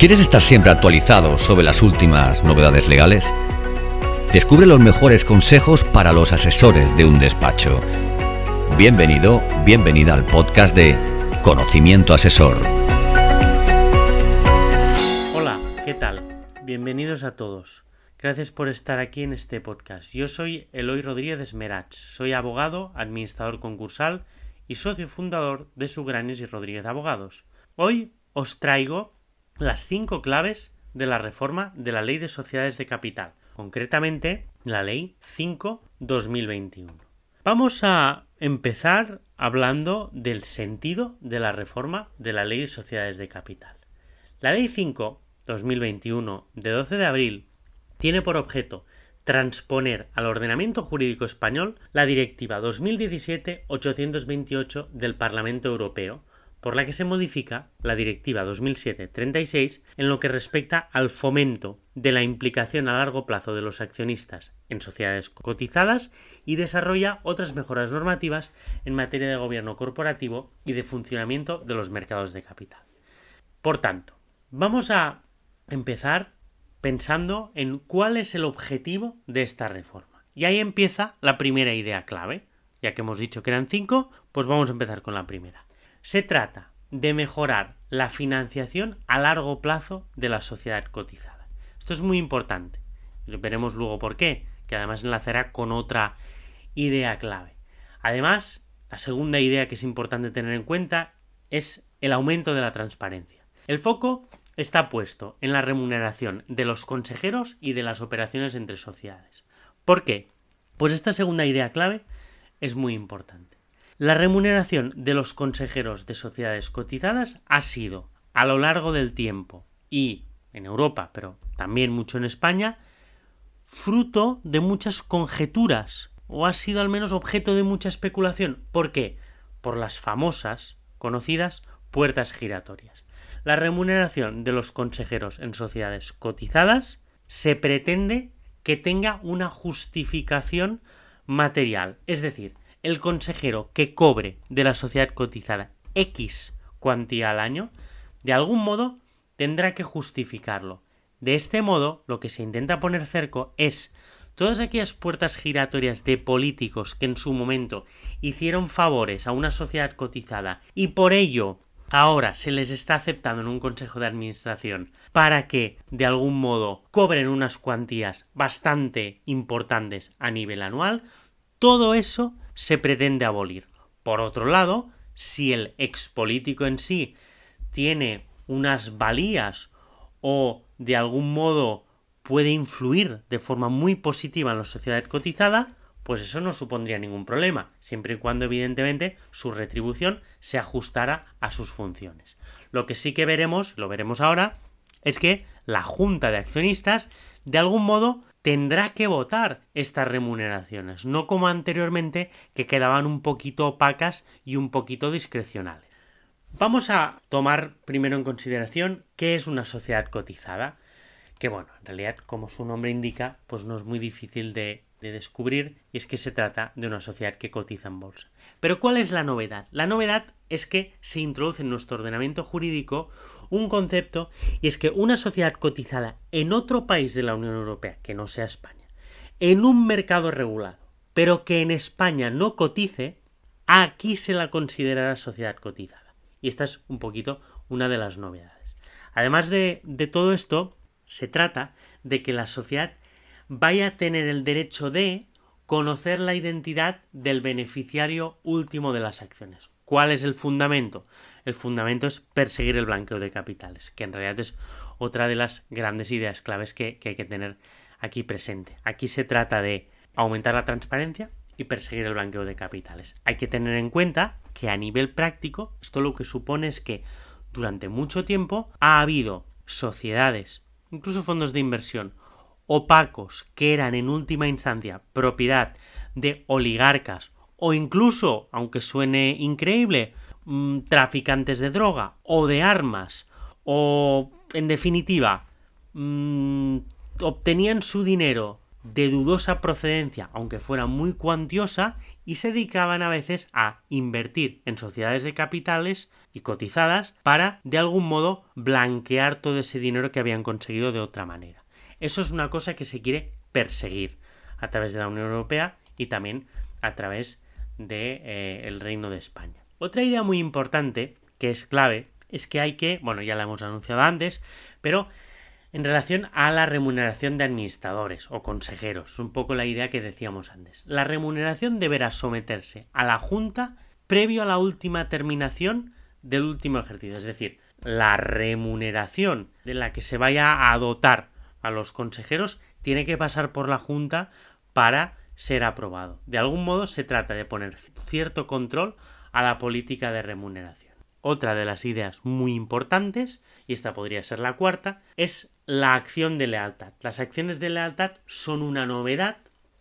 ¿Quieres estar siempre actualizado sobre las últimas novedades legales? Descubre los mejores consejos para los asesores de un despacho. Bienvenido, bienvenida al podcast de Conocimiento Asesor. Hola, ¿qué tal? Bienvenidos a todos. Gracias por estar aquí en este podcast. Yo soy Eloy Rodríguez Merach, soy abogado, administrador concursal y socio fundador de Sugranes y Rodríguez Abogados. Hoy os traigo las cinco claves de la reforma de la Ley de Sociedades de Capital, concretamente la Ley 5-2021. Vamos a empezar hablando del sentido de la reforma de la Ley de Sociedades de Capital. La Ley 5-2021 de 12 de abril tiene por objeto transponer al ordenamiento jurídico español la Directiva 2017-828 del Parlamento Europeo por la que se modifica la Directiva 2007-36 en lo que respecta al fomento de la implicación a largo plazo de los accionistas en sociedades cotizadas y desarrolla otras mejoras normativas en materia de gobierno corporativo y de funcionamiento de los mercados de capital. Por tanto, vamos a empezar pensando en cuál es el objetivo de esta reforma. Y ahí empieza la primera idea clave. Ya que hemos dicho que eran cinco, pues vamos a empezar con la primera. Se trata de mejorar la financiación a largo plazo de la sociedad cotizada. Esto es muy importante. Veremos luego por qué, que además enlazará con otra idea clave. Además, la segunda idea que es importante tener en cuenta es el aumento de la transparencia. El foco está puesto en la remuneración de los consejeros y de las operaciones entre sociedades. ¿Por qué? Pues esta segunda idea clave es muy importante. La remuneración de los consejeros de sociedades cotizadas ha sido, a lo largo del tiempo, y en Europa, pero también mucho en España, fruto de muchas conjeturas, o ha sido al menos objeto de mucha especulación. ¿Por qué? Por las famosas, conocidas, puertas giratorias. La remuneración de los consejeros en sociedades cotizadas se pretende que tenga una justificación material, es decir, el consejero que cobre de la sociedad cotizada X cuantía al año, de algún modo tendrá que justificarlo. De este modo, lo que se intenta poner cerco es todas aquellas puertas giratorias de políticos que en su momento hicieron favores a una sociedad cotizada y por ello ahora se les está aceptando en un consejo de administración para que de algún modo cobren unas cuantías bastante importantes a nivel anual, todo eso se pretende abolir. Por otro lado, si el expolítico en sí tiene unas valías o de algún modo puede influir de forma muy positiva en la sociedad cotizada, pues eso no supondría ningún problema, siempre y cuando evidentemente su retribución se ajustara a sus funciones. Lo que sí que veremos, lo veremos ahora, es que la junta de accionistas de algún modo tendrá que votar estas remuneraciones, no como anteriormente que quedaban un poquito opacas y un poquito discrecionales. Vamos a tomar primero en consideración qué es una sociedad cotizada, que bueno, en realidad como su nombre indica, pues no es muy difícil de, de descubrir y es que se trata de una sociedad que cotiza en bolsa. Pero ¿cuál es la novedad? La novedad es que se introduce en nuestro ordenamiento jurídico un concepto y es que una sociedad cotizada en otro país de la Unión Europea, que no sea España, en un mercado regulado, pero que en España no cotice, aquí se la considerará sociedad cotizada. Y esta es un poquito una de las novedades. Además de, de todo esto, se trata de que la sociedad vaya a tener el derecho de conocer la identidad del beneficiario último de las acciones. ¿Cuál es el fundamento? el fundamento es perseguir el blanqueo de capitales, que en realidad es otra de las grandes ideas claves que, hay que tener aquí presente. Aquí se trata de aumentar la transparencia y perseguir el blanqueo de capitales. Hay que tener en cuenta que a nivel práctico esto lo que supone es que durante mucho tiempo ha habido sociedades, incluso fondos de inversión, opacos que eran en última instancia propiedad de oligarcas o incluso, aunque suene increíble, Mm, traficantes de droga o de armas o en definitiva mm, obtenían su dinero de dudosa procedencia, aunque fuera muy cuantiosa, y se dedicaban a veces a invertir en sociedades de capitales y cotizadas para de algún modo blanquear todo ese dinero que habían conseguido de otra manera. Eso es una cosa que se quiere perseguir a través de la Unión Europea y también a través del de, eh, el Reino de España. Otra idea muy importante que es clave es que hay que, bueno, ya la hemos anunciado antes, pero en relación a la remuneración de administradores o consejeros, un poco la idea que decíamos antes. La remuneración deberá someterse a la Junta previo a la última terminación del último ejercicio, es decir, la remuneración de la que se vaya a dotar a los consejeros tiene que pasar por la Junta para ser aprobado. De algún modo se trata de poner cierto control a la política de remuneración. Otra de las ideas muy importantes, y esta podría ser la cuarta, es la acción de lealtad. Las acciones de lealtad son una novedad,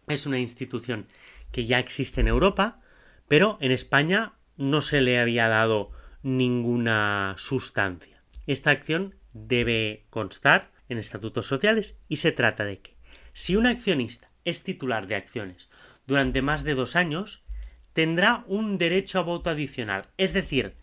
es una institución que ya existe en Europa, pero en España no se le había dado ninguna sustancia. Esta acción debe constar en estatutos sociales y se trata de que si un accionista es titular de acciones durante más de dos años, tendrá un derecho a voto adicional. Es decir,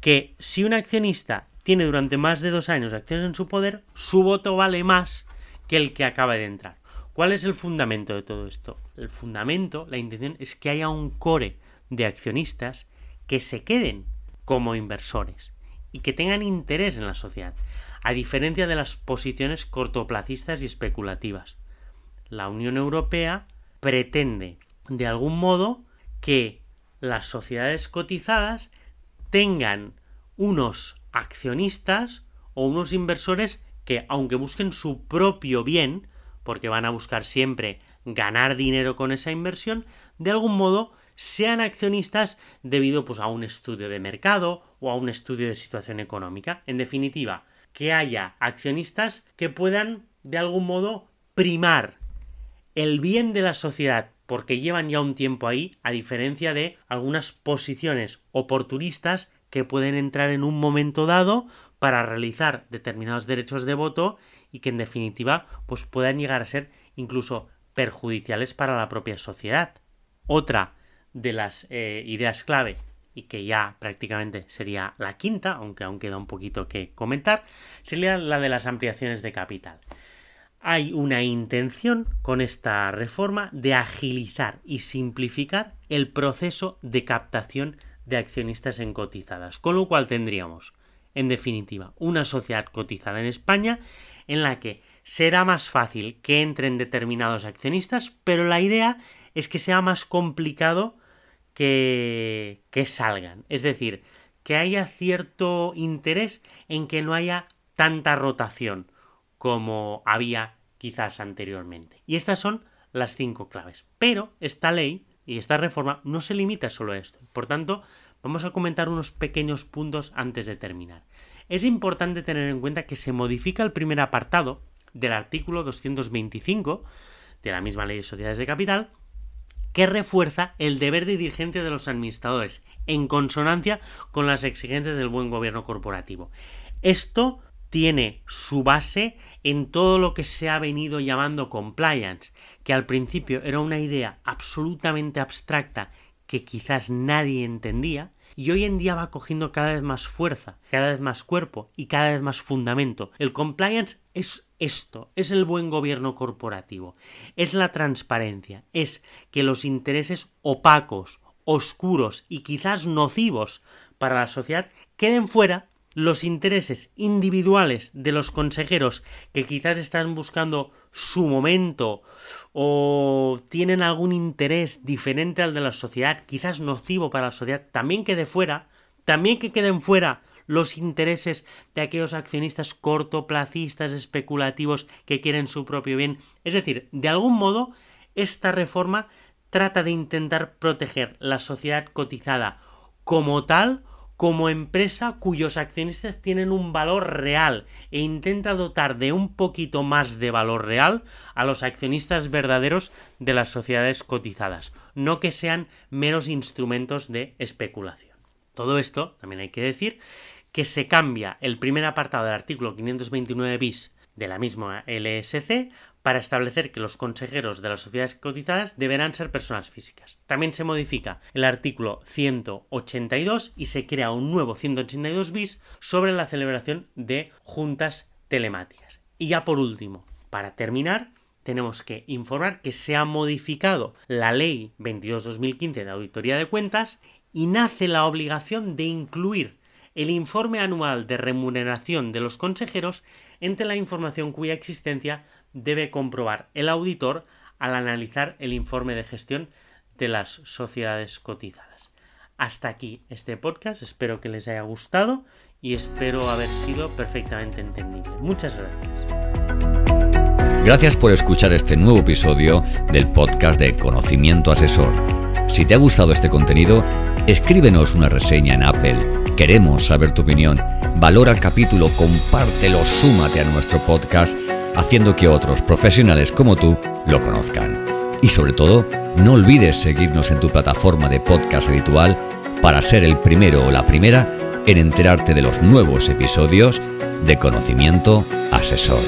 que si un accionista tiene durante más de dos años acciones en su poder, su voto vale más que el que acaba de entrar. ¿Cuál es el fundamento de todo esto? El fundamento, la intención es que haya un core de accionistas que se queden como inversores y que tengan interés en la sociedad, a diferencia de las posiciones cortoplacistas y especulativas. La Unión Europea pretende, de algún modo, que las sociedades cotizadas tengan unos accionistas o unos inversores que, aunque busquen su propio bien, porque van a buscar siempre ganar dinero con esa inversión, de algún modo sean accionistas debido pues, a un estudio de mercado o a un estudio de situación económica. En definitiva, que haya accionistas que puedan de algún modo primar el bien de la sociedad porque llevan ya un tiempo ahí, a diferencia de algunas posiciones oportunistas que pueden entrar en un momento dado para realizar determinados derechos de voto y que en definitiva pues puedan llegar a ser incluso perjudiciales para la propia sociedad. Otra de las eh, ideas clave y que ya prácticamente sería la quinta, aunque aún queda un poquito que comentar, sería la de las ampliaciones de capital hay una intención con esta reforma de agilizar y simplificar el proceso de captación de accionistas en cotizadas, con lo cual tendríamos, en definitiva, una sociedad cotizada en España en la que será más fácil que entren determinados accionistas, pero la idea es que sea más complicado que, que salgan. Es decir, que haya cierto interés en que no haya tanta rotación como había quizás anteriormente. Y estas son las cinco claves. Pero esta ley y esta reforma no se limita solo a esto. Por tanto, vamos a comentar unos pequeños puntos antes de terminar. Es importante tener en cuenta que se modifica el primer apartado del artículo 225 de la misma ley de sociedades de capital que refuerza el deber de dirigencia de los administradores en consonancia con las exigencias del buen gobierno corporativo. Esto tiene su base en todo lo que se ha venido llamando compliance, que al principio era una idea absolutamente abstracta que quizás nadie entendía, y hoy en día va cogiendo cada vez más fuerza, cada vez más cuerpo y cada vez más fundamento. El compliance es esto, es el buen gobierno corporativo, es la transparencia, es que los intereses opacos, oscuros y quizás nocivos para la sociedad queden fuera los intereses individuales de los consejeros que quizás están buscando su momento o tienen algún interés diferente al de la sociedad, quizás nocivo para la sociedad, también quede fuera, también que queden fuera los intereses de aquellos accionistas cortoplacistas, especulativos que quieren su propio bien. Es decir, de algún modo, esta reforma trata de intentar proteger la sociedad cotizada como tal como empresa cuyos accionistas tienen un valor real e intenta dotar de un poquito más de valor real a los accionistas verdaderos de las sociedades cotizadas, no que sean meros instrumentos de especulación. Todo esto, también hay que decir, que se cambia el primer apartado del artículo 529 bis de la misma LSC para establecer que los consejeros de las sociedades cotizadas deberán ser personas físicas. También se modifica el artículo 182 y se crea un nuevo 182 bis sobre la celebración de juntas telemáticas. Y ya por último, para terminar, tenemos que informar que se ha modificado la ley 22-2015 de auditoría de cuentas y nace la obligación de incluir el informe anual de remuneración de los consejeros entre la información cuya existencia debe comprobar el auditor al analizar el informe de gestión de las sociedades cotizadas. Hasta aquí este podcast, espero que les haya gustado y espero haber sido perfectamente entendible. Muchas gracias. Gracias por escuchar este nuevo episodio del podcast de Conocimiento Asesor. Si te ha gustado este contenido, escríbenos una reseña en Apple. Queremos saber tu opinión. Valora el capítulo, compártelo, súmate a nuestro podcast haciendo que otros profesionales como tú lo conozcan. Y sobre todo, no olvides seguirnos en tu plataforma de podcast habitual para ser el primero o la primera en enterarte de los nuevos episodios de Conocimiento Asesor.